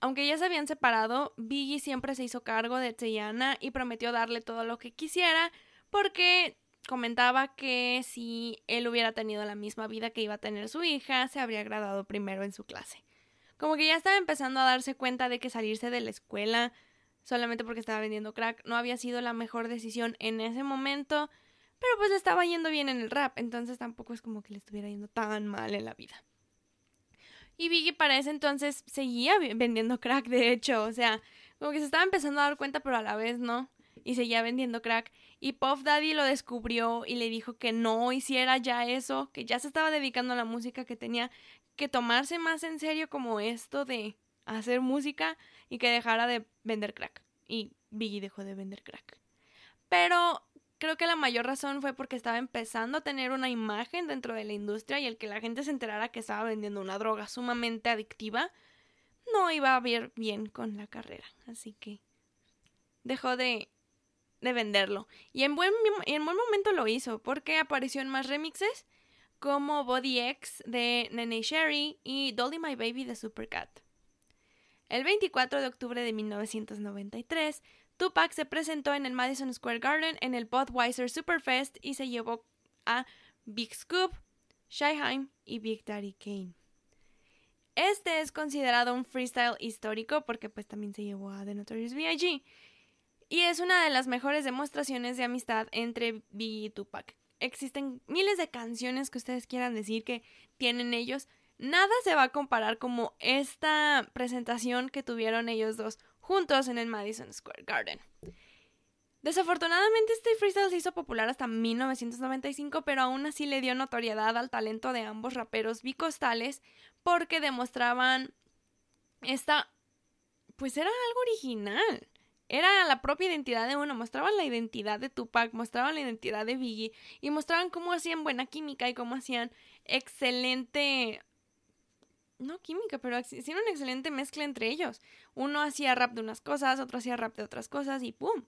Aunque ya se habían separado, Biggie siempre se hizo cargo de Teyana y prometió darle todo lo que quisiera porque comentaba que si él hubiera tenido la misma vida que iba a tener su hija, se habría graduado primero en su clase. Como que ya estaba empezando a darse cuenta de que salirse de la escuela solamente porque estaba vendiendo crack no había sido la mejor decisión en ese momento, pero pues le estaba yendo bien en el rap, entonces tampoco es como que le estuviera yendo tan mal en la vida. Y Biggie para ese entonces seguía vendiendo crack, de hecho, o sea, como que se estaba empezando a dar cuenta, pero a la vez no. Y seguía vendiendo crack. Y Puff Daddy lo descubrió y le dijo que no hiciera ya eso, que ya se estaba dedicando a la música, que tenía que tomarse más en serio como esto de hacer música y que dejara de vender crack. Y Biggie dejó de vender crack. Pero creo que la mayor razón fue porque estaba empezando a tener una imagen dentro de la industria y el que la gente se enterara que estaba vendiendo una droga sumamente adictiva no iba a ver bien con la carrera. Así que dejó de, de venderlo. Y en buen, en buen momento lo hizo porque apareció en más remixes como Body X de Nene Sherry y Dolly My Baby de Supercat. El 24 de octubre de 1993, Tupac se presentó en el Madison Square Garden en el Budweiser Superfest y se llevó a Big Scoop, Shyheim y Big Daddy Kane. Este es considerado un freestyle histórico porque pues también se llevó a The Notorious B.I.G. Y es una de las mejores demostraciones de amistad entre Biggie y Tupac. Existen miles de canciones que ustedes quieran decir que tienen ellos. Nada se va a comparar como esta presentación que tuvieron ellos dos juntos en el Madison Square Garden. Desafortunadamente este freestyle se hizo popular hasta 1995, pero aún así le dio notoriedad al talento de ambos raperos bicostales porque demostraban esta... pues era algo original. Era la propia identidad de uno, mostraban la identidad de Tupac, mostraban la identidad de Biggie y mostraban cómo hacían buena química y cómo hacían excelente no química, pero hicieron una excelente mezcla entre ellos. Uno hacía rap de unas cosas, otro hacía rap de otras cosas y ¡pum!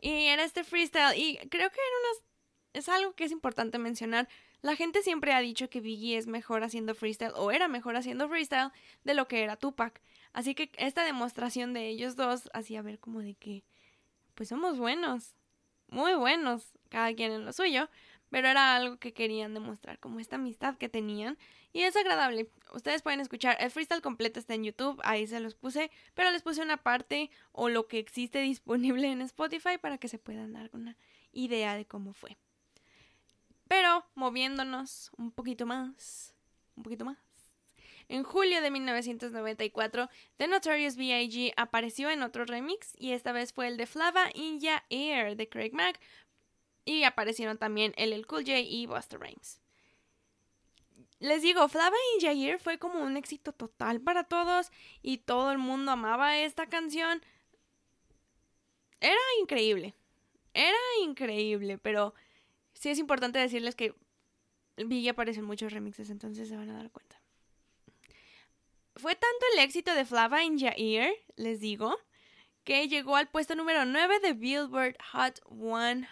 Y era este freestyle y creo que era unas... es algo que es importante mencionar. La gente siempre ha dicho que Biggie es mejor haciendo freestyle o era mejor haciendo freestyle de lo que era Tupac. Así que esta demostración de ellos dos hacía ver como de que pues somos buenos, muy buenos, cada quien en lo suyo, pero era algo que querían demostrar, como esta amistad que tenían. Y es agradable. Ustedes pueden escuchar, el freestyle completo está en YouTube, ahí se los puse, pero les puse una parte o lo que existe disponible en Spotify para que se puedan dar una idea de cómo fue. Pero moviéndonos un poquito más, un poquito más. En julio de 1994, The Notorious B.I.G. apareció en otro remix y esta vez fue el de Flava India Air de Craig Mack y aparecieron también el Cool J y Buster Rhymes. Les digo, Flava y Jair fue como un éxito total para todos y todo el mundo amaba esta canción. Era increíble. Era increíble, pero sí es importante decirles que Biggie aparece en muchos remixes, entonces se van a dar cuenta. Fue tanto el éxito de Flava y Jair, les digo, que llegó al puesto número 9 de Billboard Hot 100.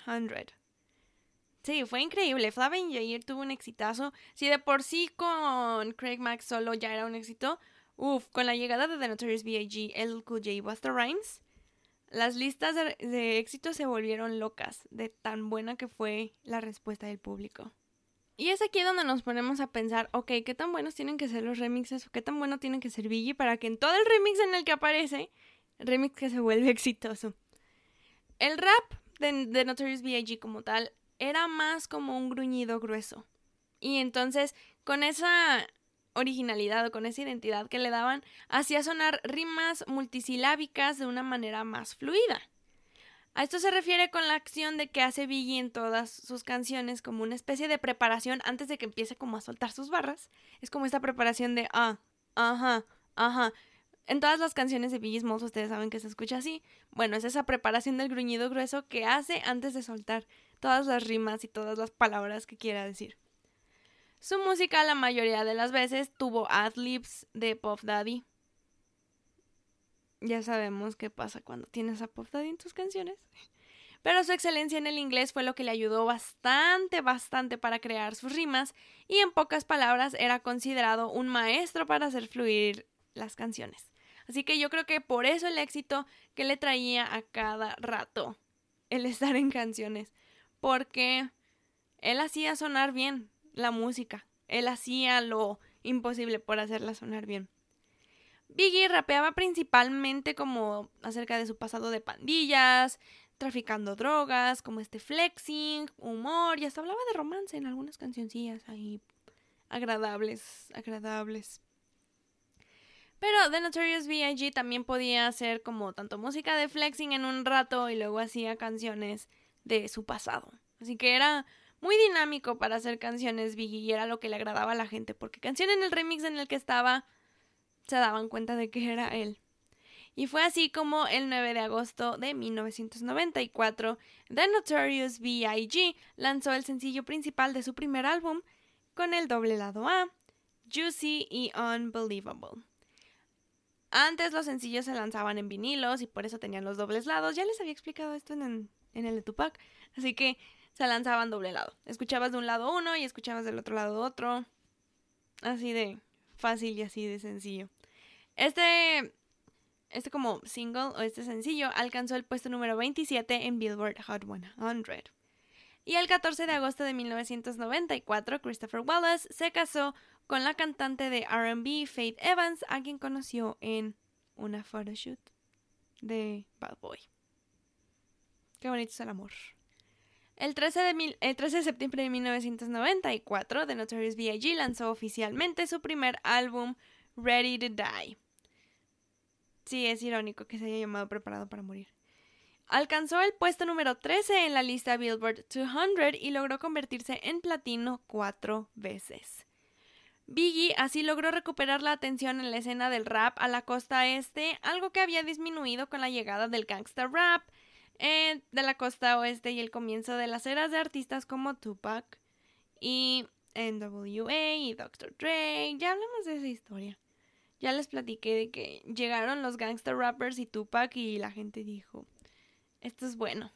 Sí, fue increíble. Flavin Jair tuvo un exitazo. Si de por sí con Craig Max solo ya era un éxito, uff, con la llegada de The Notorious B.I.G., El Cool J y Buster Rhymes, las listas de, éxito se volvieron locas de tan buena que fue la respuesta del público. Y es aquí donde nos ponemos a pensar, ok, ¿qué tan buenos tienen que ser los remixes o qué tan bueno tienen que ser Biggie para que en todo el remix en el que aparece, remix que se vuelve exitoso? El rap de, de Notorious B.I.G. como tal era más como un gruñido grueso. Y entonces, con esa originalidad o con esa identidad que le daban, hacía sonar rimas multisilábicas de una manera más fluida. A esto se refiere con la acción de que hace Biggie en todas sus canciones como una especie de preparación antes de que empiece como a soltar sus barras. Es como esta preparación de ah, ajá, ajá. En todas las canciones de Biggie Smalls ustedes saben que se escucha así. Bueno, es esa preparación del gruñido grueso que hace antes de soltar todas las rimas y todas las palabras que quiera decir. Su música la mayoría de las veces tuvo ad-libs de Puff Daddy ya sabemos qué pasa cuando tienes a Puff Daddy en tus canciones. Pero su excelencia en el inglés fue lo que le ayudó bastante, bastante para crear sus rimas y en pocas palabras era considerado un maestro para hacer fluir las canciones. Así que yo creo que por eso el éxito que le traía a cada rato el estar en canciones. Porque él hacía sonar bien la música. Él hacía lo imposible por hacerla sonar bien. Biggie rapeaba principalmente como acerca de su pasado de pandillas, traficando drogas, como este flexing, humor, y hasta hablaba de romance en algunas cancioncillas ahí agradables, agradables. Pero The Notorious B.I.G. también podía hacer como tanto música de flexing en un rato y luego hacía canciones de su pasado. Así que era muy dinámico para hacer canciones Biggie y era lo que le agradaba a la gente, porque canción en el remix en el que estaba se daban cuenta de que era él. Y fue así como el 9 de agosto de 1994, The Notorious B.I.G. lanzó el sencillo principal de su primer álbum con el doble lado A, Juicy y Unbelievable. Antes los sencillos se lanzaban en vinilos y por eso tenían los dobles lados. Ya les había explicado esto en, en el de Tupac. Así que se lanzaban doble lado. Escuchabas de un lado uno y escuchabas del otro lado otro. Así de fácil y así de sencillo. Este, este como single o este sencillo alcanzó el puesto número 27 en Billboard Hot 100. Y el 14 de agosto de 1994, Christopher Wallace se casó con la cantante de RB Faith Evans, a quien conoció en una photoshoot de Bad Boy. Qué bonito es el amor. El 13, de el 13 de septiembre de 1994, The Notorious B.I.G. lanzó oficialmente su primer álbum, Ready to Die. Sí, es irónico que se haya llamado Preparado para Morir. Alcanzó el puesto número 13 en la lista Billboard 200 y logró convertirse en platino cuatro veces. Biggie así logró recuperar la atención en la escena del rap a la costa este, algo que había disminuido con la llegada del gangsta rap eh, de la costa oeste y el comienzo de las eras de artistas como Tupac y NWA y Dr. Dre. Ya hablamos de esa historia. Ya les platiqué de que llegaron los gangster rappers y Tupac y la gente dijo, esto es bueno.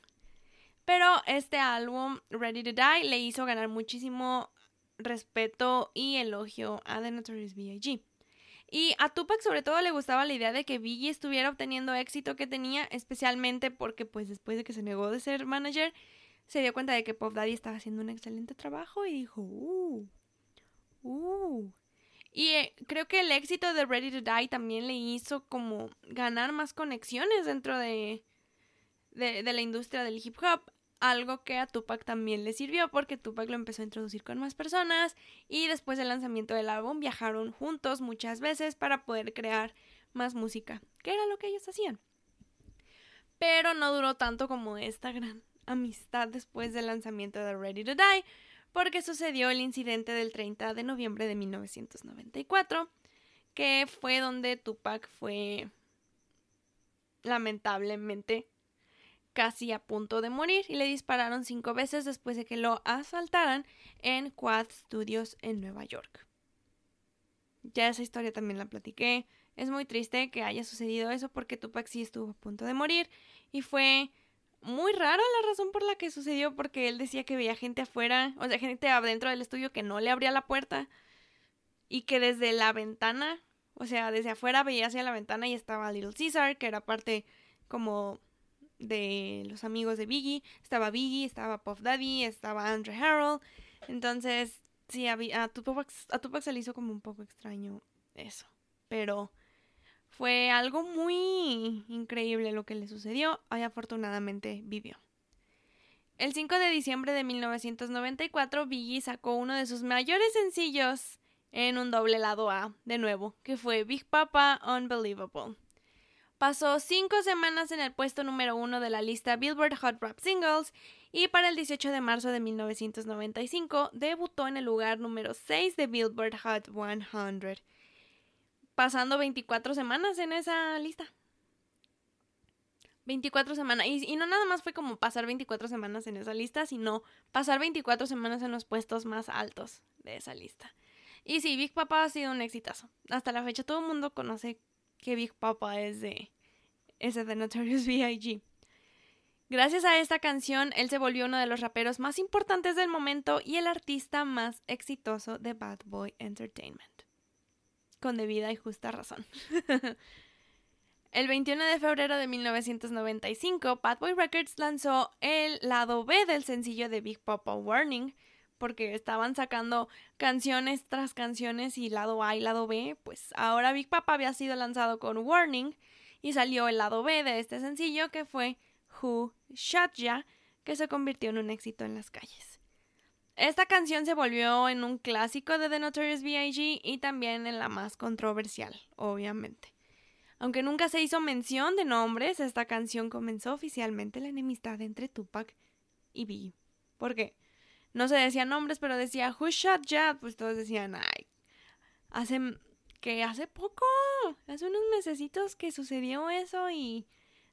Pero este álbum, Ready to Die, le hizo ganar muchísimo respeto y elogio a The Notorious B.I.G. Y a Tupac sobre todo le gustaba la idea de que Biggie estuviera obteniendo éxito que tenía, especialmente porque pues después de que se negó de ser manager, se dio cuenta de que Pop Daddy estaba haciendo un excelente trabajo y dijo, uh, uh, y eh, creo que el éxito de Ready to Die también le hizo como ganar más conexiones dentro de, de, la industria del hip hop. Algo que a Tupac también le sirvió porque Tupac lo empezó a introducir con más personas y después del lanzamiento del álbum viajaron juntos muchas veces para poder crear más música, que era lo que ellos hacían. Pero no duró tanto como esta gran amistad después del lanzamiento de Ready to Die, porque sucedió el incidente del 30 de noviembre de 1994, que fue donde Tupac fue lamentablemente casi a punto de morir y le dispararon cinco veces después de que lo asaltaran en Quad Studios en Nueva York. Ya esa historia también la platiqué. Es muy triste que haya sucedido eso porque Tupac sí estuvo a punto de morir y fue muy rara la razón por la que sucedió, porque él decía que veía gente afuera, o sea, gente adentro del estudio que no le abría la puerta y que desde la ventana, o sea, desde afuera veía hacia la ventana y estaba Little Caesar, que era parte como de los amigos de Biggie, estaba Biggie, estaba Puff Daddy, estaba Andre Harrell, entonces sí, a, a, Tupac, a Tupac se le hizo como un poco extraño eso, pero fue algo muy increíble lo que le sucedió y afortunadamente vivió. El 5 de diciembre de 1994, Biggie sacó uno de sus mayores sencillos en un doble lado A, de nuevo, que fue Big Papa Unbelievable. Pasó cinco semanas en el puesto número uno de la lista Billboard Hot Rap Singles y para el 18 de marzo de 1995 debutó en el lugar número 6 de Billboard Hot 100, pasando 24 semanas en esa lista. 24 semanas. Y, y, no nada más fue como pasar 24 semanas en esa lista, sino pasar 24 semanas en los puestos más altos de esa lista. Y sí, Big Papa ha sido un exitazo. Hasta la fecha todo el mundo conoce que Big Papa es de, ese de Notorious B.I.G. Gracias a esta canción, él se volvió uno de los raperos más importantes del momento y el artista más exitoso de Bad Boy Entertainment. Con debida y justa razón. el 21 de febrero de 1995, Bad Boy Records lanzó el lado B del sencillo de Big Papa Warning, porque estaban sacando canciones tras canciones y lado A y lado B, pues ahora Big Papa había sido lanzado con Warning y salió el lado B de este sencillo que fue Who Shot Ya, que se convirtió en un éxito en las calles. Esta canción se volvió en un clásico de The Notorious B.I.G. y también en la más controversial, obviamente. Aunque nunca se hizo mención de nombres, esta canción comenzó oficialmente la enemistad entre Tupac y Biggie. ¿Por qué? No se decían nombres, pero decía Who Shot Ya, pues todos decían, ay, hace que hace poco, hace unos mesecitos que sucedió eso y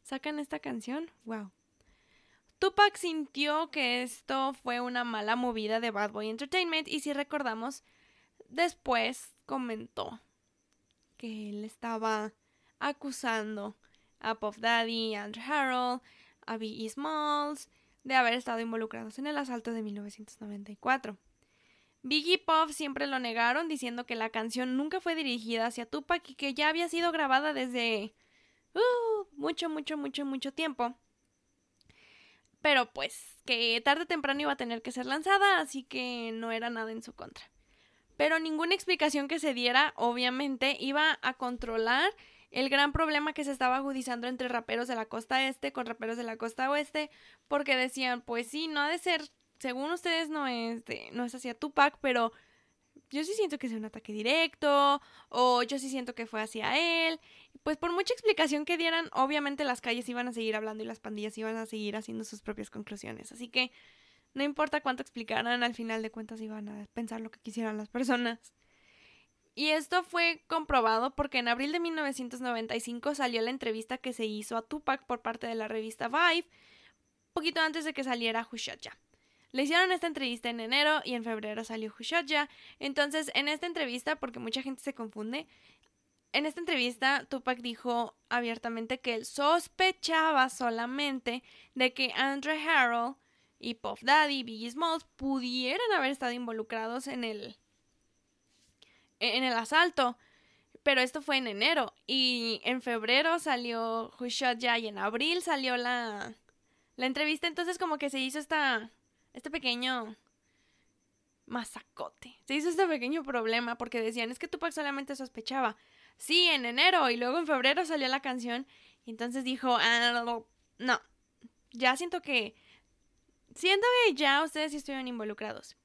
sacan esta canción. Wow. Tupac sintió que esto fue una mala movida de Bad Boy Entertainment y si recordamos, después comentó que él estaba acusando a Puff Daddy, Andrew Harrell, a B.E. Smalls, de haber estado involucrados en el asalto de 1994. Biggie Puff siempre lo negaron, diciendo que la canción nunca fue dirigida hacia Tupac y que ya había sido grabada desde uh, mucho, mucho, mucho, mucho tiempo. Pero pues que tarde o temprano iba a tener que ser lanzada, así que no era nada en su contra. Pero ninguna explicación que se diera, obviamente, iba a controlar el gran problema que se estaba agudizando entre raperos de la costa este con raperos de la costa oeste, porque decían, pues sí, no ha de ser, según ustedes no es de, no es hacia Tupac, pero yo sí siento que es un ataque directo, o yo sí siento que fue hacia él. Pues por mucha explicación que dieran, obviamente las calles iban a seguir hablando y las pandillas iban a seguir haciendo sus propias conclusiones. Así que no importa cuánto explicaran, al final de cuentas iban a pensar lo que quisieran las personas. Y esto fue comprobado porque en abril de 1995 salió la entrevista que se hizo a Tupac por parte de la revista Vibe, poquito antes de que saliera Ya. Le hicieron esta entrevista en enero y en febrero salió Ya. Entonces, en esta entrevista, porque mucha gente se confunde, en esta entrevista Tupac dijo abiertamente que él sospechaba solamente de que Andre Harrell y Puff Daddy y Biggie Smalls pudieran haber estado involucrados en el en el asalto. Pero esto fue en enero. Y en febrero salió Who Ya y en abril salió la, la entrevista. Entonces como que se hizo esta, este pequeño masacote. Se hizo este pequeño problema porque decían es que Tupac solamente sospechaba. Sí, en enero y luego en febrero salió la canción. Y entonces dijo, ah, no, ya siento que... Siento que ya ustedes sí estuvieron involucrados.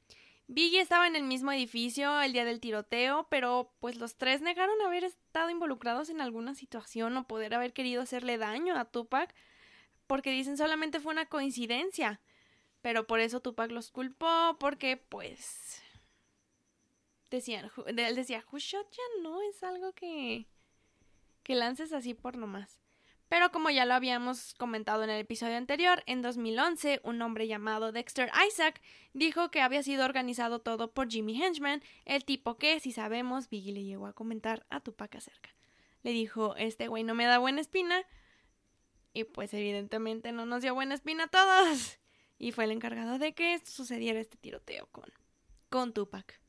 Biggie estaba en el mismo edificio el día del tiroteo, pero pues los tres negaron haber estado involucrados en alguna situación o poder haber querido hacerle daño a Tupac, porque dicen solamente fue una coincidencia. Pero por eso Tupac los culpó, porque pues decían, él decía, Who ya no es algo que que lances así por nomás. Pero como ya lo habíamos comentado en el episodio anterior, en 2011 un hombre llamado Dexter Isaac dijo que había sido organizado todo por Jimmy Henchman, el tipo que, si sabemos, Biggie le llegó a comentar a Tupac acerca. Le dijo, este güey no me da buena espina. Y pues evidentemente no nos dio buena espina a todos. Y fue el encargado de que sucediera este tiroteo con, con Tupac.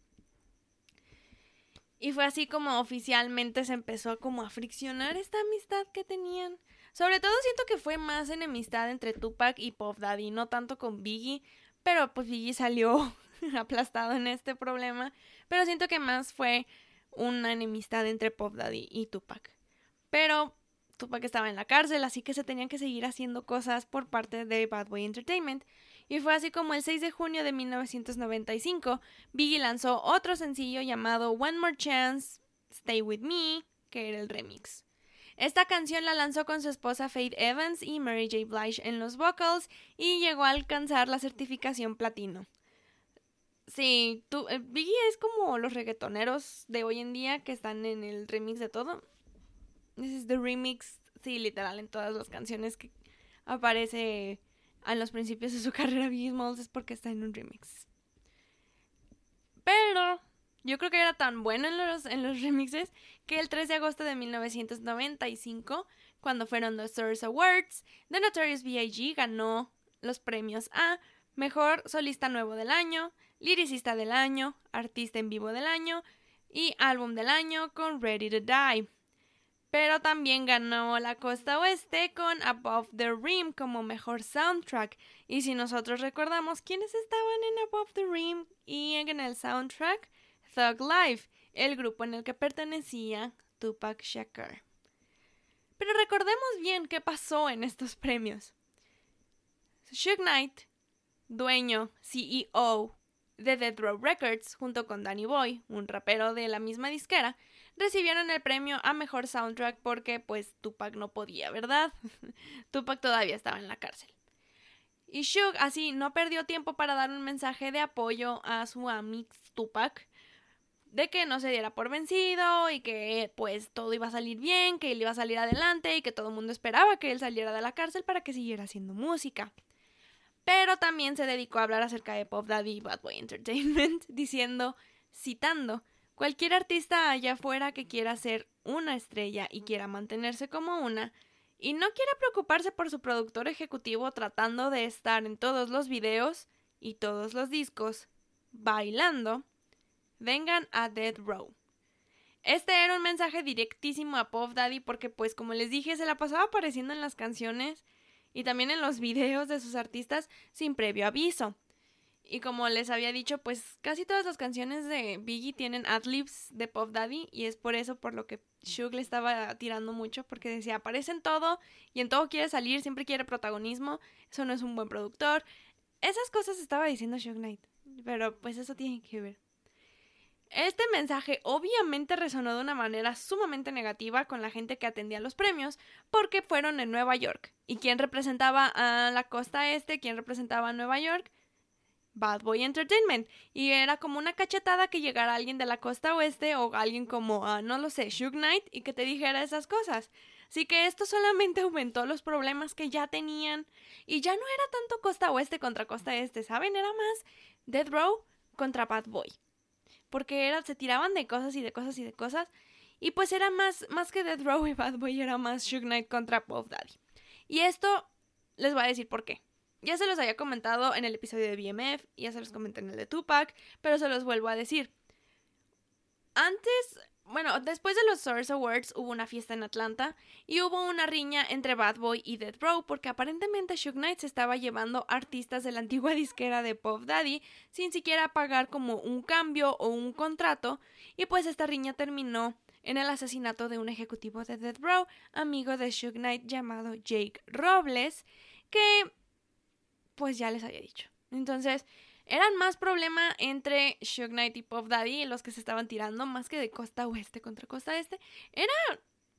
Y fue así como oficialmente se empezó como a friccionar esta amistad que tenían. Sobre todo siento que fue más enemistad entre Tupac y Puff Daddy, no tanto con Biggie, pero pues Biggie salió aplastado en este problema, pero siento que más fue una enemistad entre Puff Daddy y Tupac. Pero Tupac estaba en la cárcel, así que se tenían que seguir haciendo cosas por parte de Bad Boy Entertainment. Y fue así como el 6 de junio de 1995, Biggie lanzó otro sencillo llamado One More Chance, Stay With Me, que era el remix. Esta canción la lanzó con su esposa Faith Evans y Mary J. Blige en los vocals y llegó a alcanzar la certificación platino. Sí, tú, eh, Biggie es como los reggaetoneros de hoy en día que están en el remix de todo. This is the remix, sí, literal, en todas las canciones que aparece en los principios de su carrera Biggie Smalls es porque está en un remix. Pero yo creo que era tan bueno en los, en los remixes que el 3 de agosto de 1995, cuando fueron los Source Awards, The Notorious B.I.G. ganó los premios a Mejor Solista Nuevo del Año, Liricista del Año, Artista en Vivo del Año y Álbum del Año con Ready to Die. Pero también ganó la Costa Oeste con Above the Rim como mejor soundtrack. Y si nosotros recordamos quiénes estaban en Above the Rim y en el soundtrack, Thug Life, el grupo en el que pertenecía Tupac Shakur. Pero recordemos bien qué pasó en estos premios. Suge Knight, dueño, CEO de Death Row Records, junto con Danny Boy, un rapero de la misma disquera, recibieron el premio a mejor soundtrack porque pues Tupac no podía, ¿verdad? Tupac todavía estaba en la cárcel. Y Suge así no perdió tiempo para dar un mensaje de apoyo a su amigo Tupac de que no se diera por vencido y que pues todo iba a salir bien, que él iba a salir adelante y que todo el mundo esperaba que él saliera de la cárcel para que siguiera haciendo música. Pero también se dedicó a hablar acerca de Pop Daddy y Bad Boy Entertainment, diciendo, citando, cualquier artista allá afuera que quiera ser una estrella y quiera mantenerse como una, y no quiera preocuparse por su productor ejecutivo tratando de estar en todos los videos y todos los discos, bailando, vengan a Dead Row. Este era un mensaje directísimo a Puff Daddy porque pues como les dije se la pasaba apareciendo en las canciones y también en los videos de sus artistas sin previo aviso. Y como les había dicho, pues casi todas las canciones de Biggie tienen adlibs de Puff Daddy y es por eso por lo que Shug le estaba tirando mucho porque decía, aparece en todo y en todo quiere salir, siempre quiere protagonismo, eso no es un buen productor. Esas cosas estaba diciendo Shug Knight, pero pues eso tiene que ver. Este mensaje obviamente resonó de una manera sumamente negativa con la gente que atendía los premios porque fueron en Nueva York. ¿Y quién representaba a la costa este? ¿Quién representaba a Nueva York? Bad Boy Entertainment. Y era como una cachetada que llegara alguien de la costa oeste o alguien como, ah, no lo sé, Shug Knight y que te dijera esas cosas. Así que esto solamente aumentó los problemas que ya tenían. Y ya no era tanto costa oeste contra costa este, ¿saben? Era más Death Row contra Bad Boy porque era, se tiraban de cosas y de cosas y de cosas. Y pues era más, más que Death Row y Bad Boy, era más Shug Knight contra Puff Daddy. Y esto les voy a decir por qué. Ya se los había comentado en el episodio de BMF, ya se los comenté en el de Tupac, pero se los vuelvo a decir. Antes bueno, después de los Source Awards hubo una fiesta en Atlanta y hubo una riña entre Bad Boy y Death Row porque aparentemente Shook Knight se estaba llevando artistas de la antigua disquera de Pop Daddy sin siquiera pagar como un cambio o un contrato y pues esta riña terminó en el asesinato de un ejecutivo de Death Row, amigo de Shook Knight llamado Jake Robles, que pues ya les había dicho. Entonces, eran más problema entre Shug Knight y Pop Daddy, los que se estaban tirando, más que de costa oeste contra costa este. Era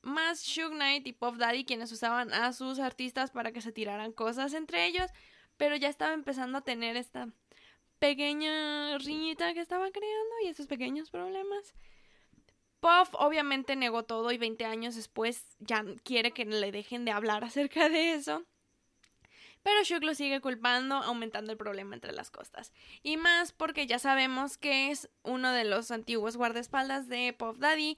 más Shug Knight y Pop Daddy quienes usaban a sus artistas para que se tiraran cosas entre ellos, pero ya estaba empezando a tener esta pequeña riñita que estaba creando y estos pequeños problemas. Puff obviamente negó todo y 20 años después ya quiere que le dejen de hablar acerca de eso. Pero Shug lo sigue culpando, aumentando el problema entre las costas. Y más porque ya sabemos que es uno de los antiguos guardaespaldas de Puff Daddy.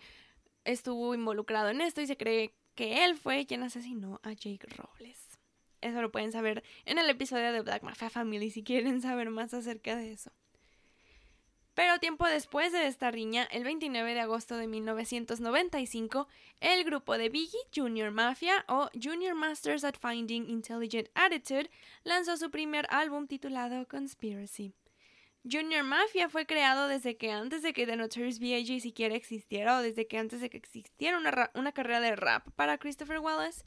Estuvo involucrado en esto y se cree que él fue quien asesinó a Jake Robles. Eso lo pueden saber en el episodio de Black Mafia Family si quieren saber más acerca de eso. Pero tiempo después de esta riña, el 29 de agosto de 1995, el grupo de Biggie Junior Mafia o Junior Masters at Finding Intelligent Attitude lanzó su primer álbum titulado Conspiracy. Junior Mafia fue creado desde que antes de que The Notorious B.I.G. siquiera existiera o desde que antes de que existiera una, una carrera de rap para Christopher Wallace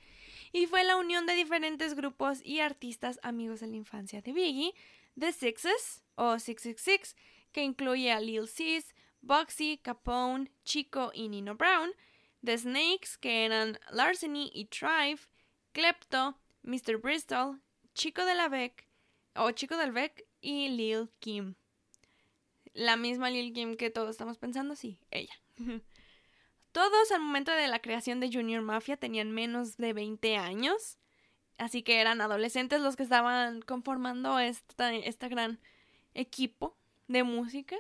y fue la unión de diferentes grupos y artistas amigos de la infancia de Biggie, The Sixes o 666, que incluye a Lil Sis, Boxy, Capone, Chico y Nino Brown, The Snakes, que eran Larceny y Thrive, Klepto, Mr. Bristol, Chico de la Beck, o Chico del Beck y Lil Kim. La misma Lil Kim que todos estamos pensando, sí, ella. Todos al momento de la creación de Junior Mafia tenían menos de 20 años, así que eran adolescentes los que estaban conformando este gran equipo de música.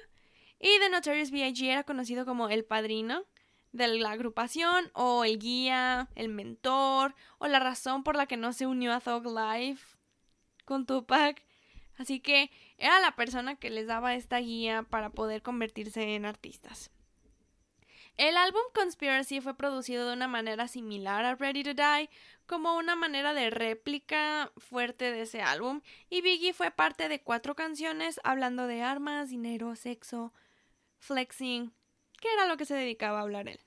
Y The Notorious B.I.G. era conocido como el padrino de la agrupación o el guía, el mentor o la razón por la que no se unió a Thug Life con Tupac. Así que era la persona que les daba esta guía para poder convertirse en artistas. El álbum Conspiracy fue producido de una manera similar a Ready to Die, como una manera de réplica fuerte de ese álbum, y Biggie fue parte de cuatro canciones hablando de armas, dinero, sexo, flexing, que era lo que se dedicaba a hablar él.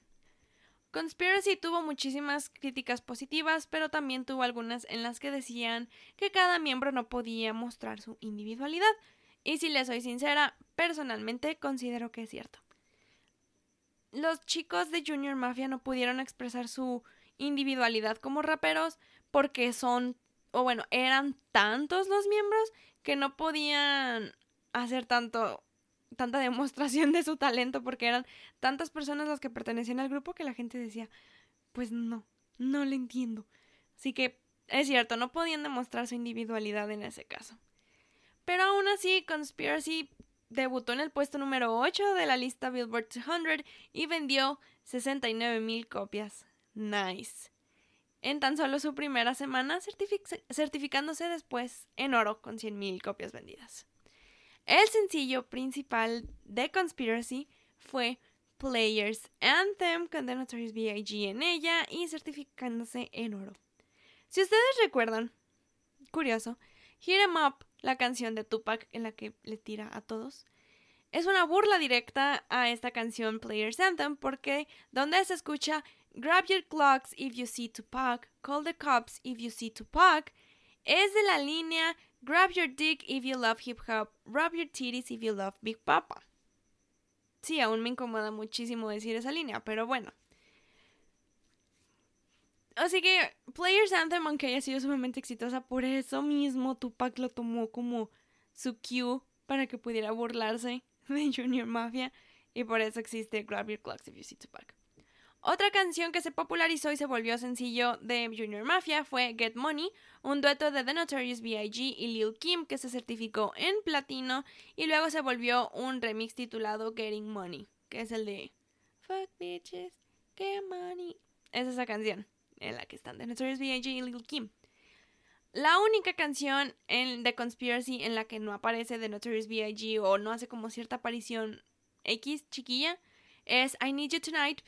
Conspiracy tuvo muchísimas críticas positivas, pero también tuvo algunas en las que decían que cada miembro no podía mostrar su individualidad. Y si le soy sincera, personalmente considero que es cierto los chicos de Junior Mafia no pudieron expresar su individualidad como raperos porque son, o bueno, eran tantos los miembros que no podían hacer tanto tanta demostración de su talento porque eran tantas personas las que pertenecían al grupo que la gente decía, pues no, no le entiendo. Así que es cierto, no podían demostrar su individualidad en ese caso. Pero aún así, Conspiracy debutó en el puesto número 8 de la lista Billboard 200 y vendió 69 mil copias. Nice. En tan solo su primera semana, certificándose después en oro con 100 mil copias vendidas. El sencillo principal de Conspiracy fue Players Anthem con The Notorious B.I.G. en ella y certificándose en oro. Si ustedes recuerdan, curioso, Hit 'em Up la canción de Tupac en la que le tira a todos. Es una burla directa a esta canción Players Anthem porque donde se escucha Grab your clocks if you see Tupac, call the cops if you see Tupac, es de la línea Grab your dick if you love hip hop, rub your titties if you love Big Papa. Sí, aún me incomoda muchísimo decir esa línea, pero bueno. Así que Players Anthem, aunque haya sido sumamente exitosa, por eso mismo Tupac lo tomó como su cue para que pudiera burlarse de Junior Mafia y por eso existe Grab Your Clocks If You See Tupac. Otra canción que se popularizó y se volvió sencillo de Junior Mafia fue Get Money, un dueto de The Notorious B.I.G. y Lil Kim que se certificó en platino y luego se volvió un remix titulado Getting Money, que es el de Fuck bitches, get money. Es esa canción en la que están The Notorious B.I.G. y Lil Kim. La única canción en The Conspiracy en la que no aparece The Notorious B.I.G. o no hace como cierta aparición X chiquilla es I Need You Tonight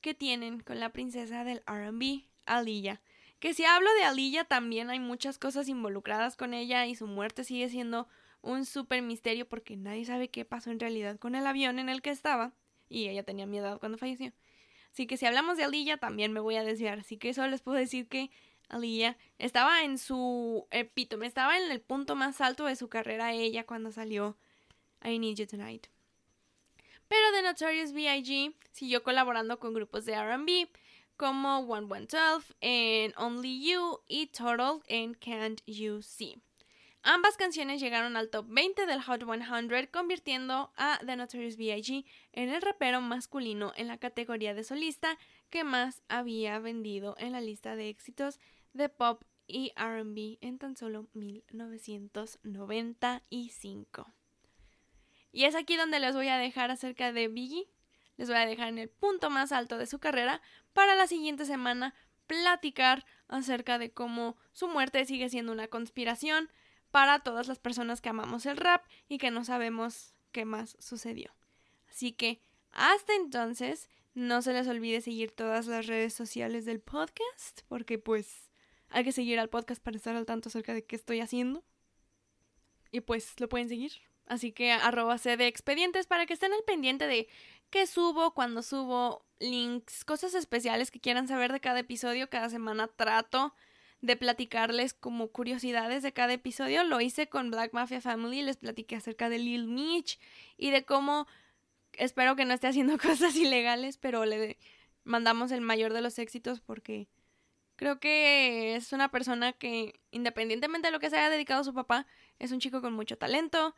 que tienen con la princesa del RB, Aliyah. Que si hablo de Aliyah también hay muchas cosas involucradas con ella y su muerte sigue siendo un súper misterio porque nadie sabe qué pasó en realidad con el avión en el que estaba y ella tenía miedo cuando falleció. Así que si hablamos de Aliyah también me voy a desviar. Así que solo les puedo decir que Aliyah estaba en su epítome, estaba en el punto más alto de su carrera ella cuando salió I Need You Tonight. Pero The Notorious B.I.G. siguió colaborando con grupos de RB como One One en Only You y Total en Can't You See. Ambas canciones llegaron al top 20 del Hot 100, convirtiendo a The Notorious B.I.G. en el rapero masculino en la categoría de solista que más había vendido en la lista de éxitos de pop y RB en tan solo 1995. Y es aquí donde les voy a dejar acerca de Biggie. Les voy a dejar en el punto más alto de su carrera para la siguiente semana platicar acerca de cómo su muerte sigue siendo una conspiración, para todas las personas que amamos el rap y que no sabemos qué más sucedió. Así que hasta entonces, no se les olvide seguir todas las redes sociales del podcast, porque pues hay que seguir al podcast para estar al tanto acerca de qué estoy haciendo. Y pues lo pueden seguir. Así que arroba de expedientes para que estén al pendiente de qué subo, cuándo subo, links, cosas especiales que quieran saber de cada episodio. Cada semana trato de platicarles como curiosidades de cada episodio. Lo hice con Black Mafia Family, les platiqué acerca de Lil Mitch y de cómo espero que no esté haciendo cosas ilegales, pero le mandamos el mayor de los éxitos porque creo que es una persona que, independientemente de lo que se haya dedicado su papá, es un chico con mucho talento.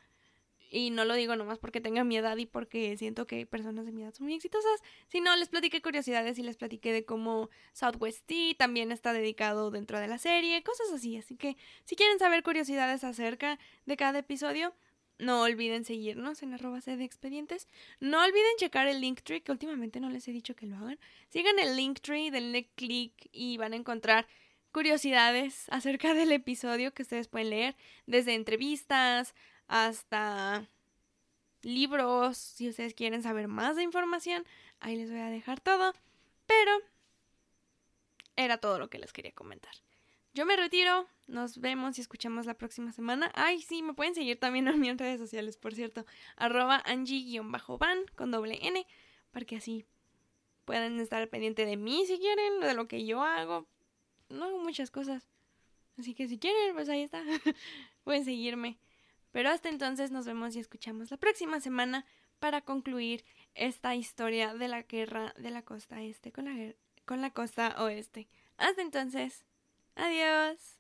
Y no lo digo nomás porque tenga mi edad y porque siento que personas de mi edad son muy exitosas, sino les platiqué curiosidades y les platiqué de cómo Southwest T también está dedicado dentro de la serie, cosas así. Así que si quieren saber curiosidades acerca de cada episodio, no olviden seguirnos en arroba de expedientes. No olviden checar el Linktree, que últimamente no les he dicho que lo hagan. Sigan el Linktree, denle click y van a encontrar curiosidades acerca del episodio que ustedes pueden leer, desde entrevistas hasta libros, si ustedes quieren saber más de información, ahí les voy a dejar todo. Pero era todo lo que les quería comentar. Yo me retiro, nos vemos y escuchamos la próxima semana. Ay, sí, me pueden seguir también en mis redes sociales, por cierto. Arroba Angie-van con doble N, para que así puedan estar pendiente de mí si quieren, de lo que yo hago. No hago muchas cosas. Así que si quieren, pues ahí está. pueden seguirme. Pero hasta entonces nos vemos y escuchamos la próxima semana para concluir esta historia de la guerra de la costa este con la, con la costa oeste. Hasta entonces. Adiós.